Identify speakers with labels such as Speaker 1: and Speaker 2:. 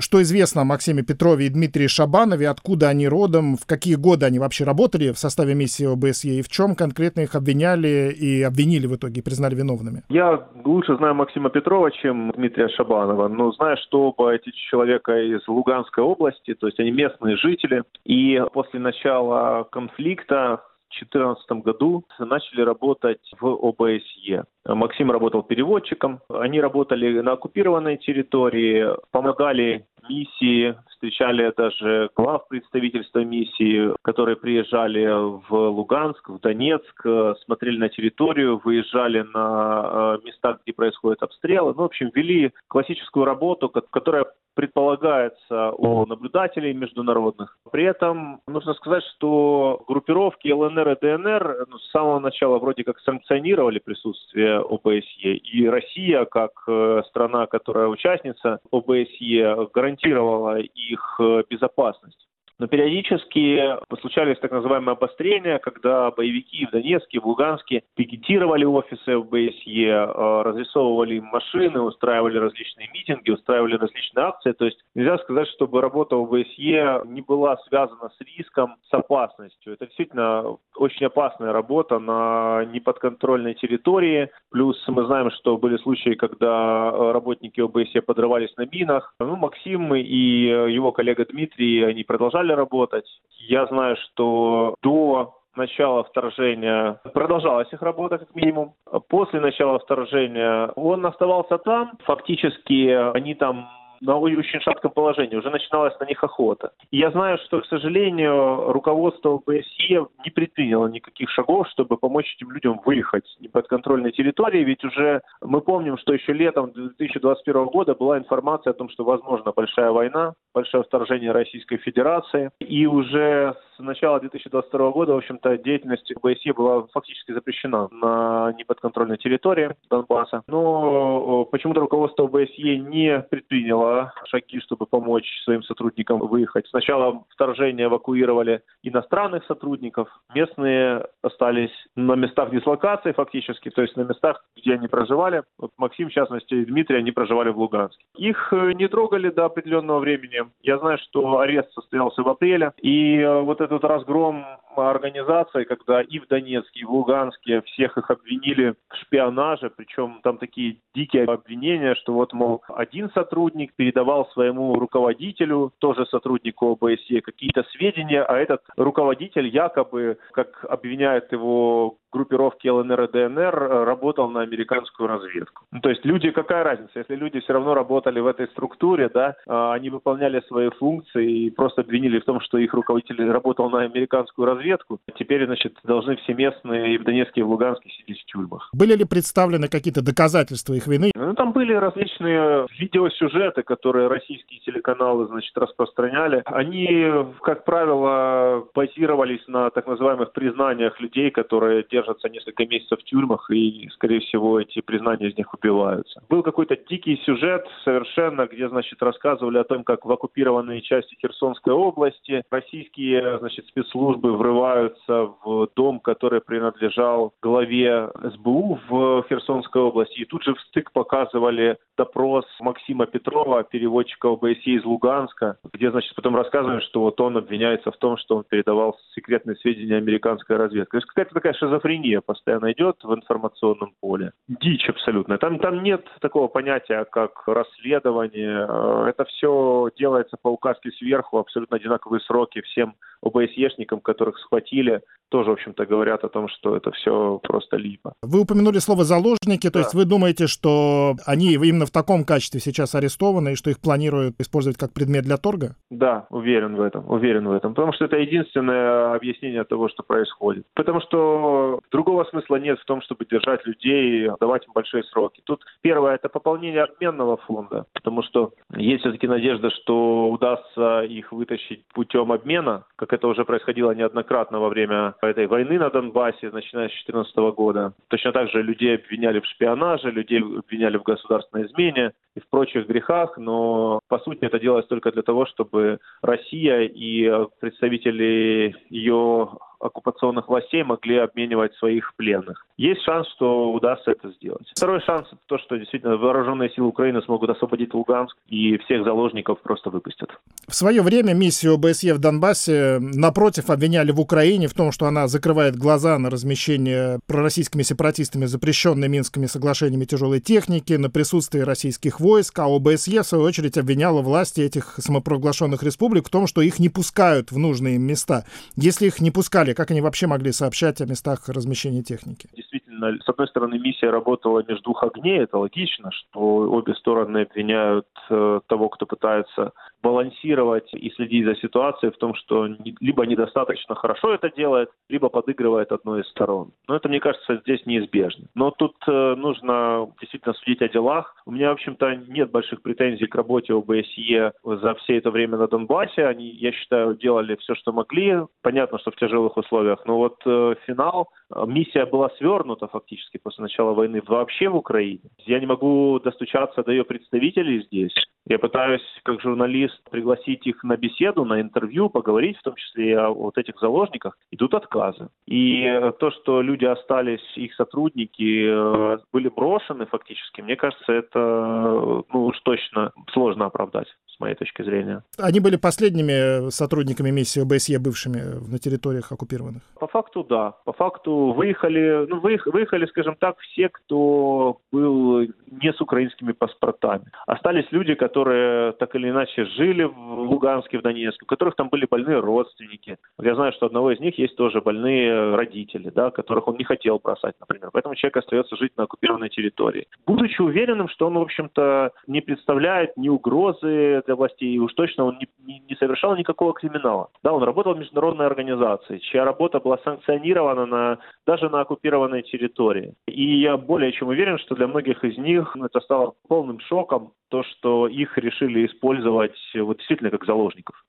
Speaker 1: что известно о Максиме Петрове и Дмитрии Шабанове, откуда они родом, в какие годы они вообще работали в составе миссии ОБСЕ и в чем конкретно их обвиняли и обвинили в итоге признали виновными?
Speaker 2: Я лучше знаю Максима Петрова, чем Дмитрия Шабанова, но знаю, что оба эти человека из Луганской области, то есть они местные жители, и после начала конфликта 2014 году начали работать в ОБСЕ. Максим работал переводчиком. Они работали на оккупированной территории, помогали миссии, встречали даже глав представительства миссии, которые приезжали в Луганск, в Донецк, смотрели на территорию, выезжали на э, места, где происходят обстрелы. Ну, в общем, вели классическую работу, которая предполагается у наблюдателей международных. При этом нужно сказать, что группировки ЛНР и ДНР ну, с самого начала вроде как санкционировали присутствие ОБСЕ. И Россия, как э, страна, которая участница ОБСЕ, гарантировала их э, безопасность. Но периодически случались так называемые обострения, когда боевики в Донецке, в Луганске пикетировали офисы ОБСЕ, э, разрисовывали машины, устраивали различные митинги, устраивали различные акции. То есть нельзя сказать, чтобы работа ОБСЕ не была связана с риском, с опасностью. Это действительно очень опасная работа на неподконтрольной территории. Плюс мы знаем, что были случаи, когда работники ОБСЕ подрывались на минах. Ну, Максим и его коллега Дмитрий, они продолжали работать. Я знаю, что до начала вторжения продолжалась их работа как минимум. После начала вторжения он оставался там. Фактически они там на очень шатком положении, уже начиналась на них охота. И я знаю, что, к сожалению, руководство ОБСЕ не предприняло никаких шагов, чтобы помочь этим людям выехать с неподконтрольной территории, ведь уже мы помним, что еще летом 2021 года была информация о том, что возможна большая война, большое вторжение Российской Федерации, и уже с начала 2022 года, в общем-то, деятельность ОБСЕ была фактически запрещена на неподконтрольной территории Донбасса. Но почему-то руководство ОБСЕ не предприняло шаги, чтобы помочь своим сотрудникам выехать. Сначала вторжение эвакуировали иностранных сотрудников, местные остались на местах дислокации фактически, то есть на местах, где они проживали. Вот Максим, в частности, и Дмитрий, они проживали в Луганске. Их э, не трогали до определенного времени. Я знаю, что арест состоялся в апреле, и э, вот этот разгром организации, когда и в Донецке, и в Луганске всех их обвинили в шпионаже, причем там такие дикие обвинения, что вот, мол, один сотрудник передавал своему руководителю, тоже сотруднику ОБСЕ, какие-то сведения, а этот руководитель якобы, как обвиняет его группировки ЛНР и ДНР работал на американскую разведку. Ну, то есть люди, какая разница, если люди все равно работали в этой структуре, да, а, они выполняли свои функции и просто обвинили в том, что их руководитель работал на американскую разведку, теперь, значит, должны все местные и в Донецке, и в Луганске сидеть в тюрьмах.
Speaker 1: Были ли представлены какие-то доказательства их вины?
Speaker 2: Ну, там были различные видеосюжеты, которые российские телеканалы, значит, распространяли. Они, как правило, базировались на так называемых признаниях людей, которые держатся несколько месяцев в тюрьмах, и, скорее всего, эти признания из них убиваются. Был какой-то дикий сюжет совершенно, где, значит, рассказывали о том, как в оккупированные части Херсонской области российские, значит, спецслужбы врываются в дом, который принадлежал главе СБУ в Херсонской области, и тут же в стык показывали допрос Максима Петрова, переводчика ОБСЕ из Луганска, где, значит, потом рассказывают, что вот он обвиняется в том, что он передавал секретные сведения американской разведки. То есть какая-то такая шизофрения шизофрения постоянно идет в информационном поле. Дичь абсолютно. Там, там нет такого понятия, как расследование. Э, это все делается по указке сверху, абсолютно одинаковые сроки всем ОБСЕшникам, которых схватили, тоже, в общем-то, говорят о том, что это все просто липа.
Speaker 1: Вы упомянули слово «заложники», то да. есть вы думаете, что они именно в таком качестве сейчас арестованы, и что их планируют использовать как предмет для торга?
Speaker 2: Да, уверен в этом, уверен в этом, потому что это единственное объяснение того, что происходит. Потому что другого смысла нет в том, чтобы держать людей, давать им большие сроки. Тут первое – это пополнение обменного фонда, потому что есть все-таки надежда, что удастся их вытащить путем обмена, как это уже происходило неоднократно во время этой войны на Донбассе, начиная с 2014 года. Точно так же людей обвиняли в шпионаже, людей обвиняли в государственной измене и в прочих грехах, но по сути это делалось только для того, чтобы Россия и представители ее оккупационных властей могли обменивать своих пленных. Есть шанс, что удастся это сделать. Второй шанс – то, что действительно вооруженные силы Украины смогут освободить Луганск и всех заложников просто выпустят.
Speaker 1: В свое время миссию ОБСЕ в Донбассе, напротив, обвиняли в Украине в том, что она закрывает глаза на размещение пророссийскими сепаратистами запрещенной Минскими соглашениями тяжелой техники, на присутствие российских войск, а ОБСЕ, в свою очередь, обвиняла власти этих самопровозглашенных республик в том, что их не пускают в нужные места. Если их не пускали, как они вообще могли сообщать о местах размещения техники?
Speaker 2: С одной стороны, миссия работала между двух огней, это логично, что обе стороны обвиняют э, того, кто пытается балансировать и следить за ситуацией в том, что либо недостаточно хорошо это делает, либо подыгрывает одной из сторон. Но это, мне кажется, здесь неизбежно. Но тут э, нужно действительно судить о делах. У меня, в общем-то, нет больших претензий к работе ОБСЕ за все это время на Донбассе. Они, я считаю, делали все, что могли. Понятно, что в тяжелых условиях. Но вот э, финал, э, миссия была свернута фактически после начала войны вообще в Украине. Я не могу достучаться до ее представителей здесь. Я пытаюсь, как журналист, пригласить их на беседу, на интервью, поговорить в том числе и о вот этих заложниках. Идут отказы. И то, что люди остались, их сотрудники э, были брошены фактически, мне кажется, это ну уж точно сложно оправдать с моей точки зрения.
Speaker 1: Они были последними сотрудниками миссии ОБСЕ, бывшими на территориях оккупированных?
Speaker 2: По факту, да. По факту выехали, ну, выехали, скажем так, все, кто был не с украинскими паспортами. Остались люди, которые так или иначе жили в Луганске, в Донецке, у которых там были больные родственники. Я знаю, что одного из них есть тоже больные родители, да, которых он не хотел бросать, например. Поэтому человек остается жить на оккупированной территории. Будучи уверенным, что он, в общем-то, не представляет ни угрозы для властей, и уж точно он не, не, не совершал никакого криминала. Да, он работал в международной организации, чья работа была санкционирована на, даже на оккупированной территории. И я более чем уверен, что для многих из них это стало полным шоком, то, что их решили использовать вот действительно как заложников.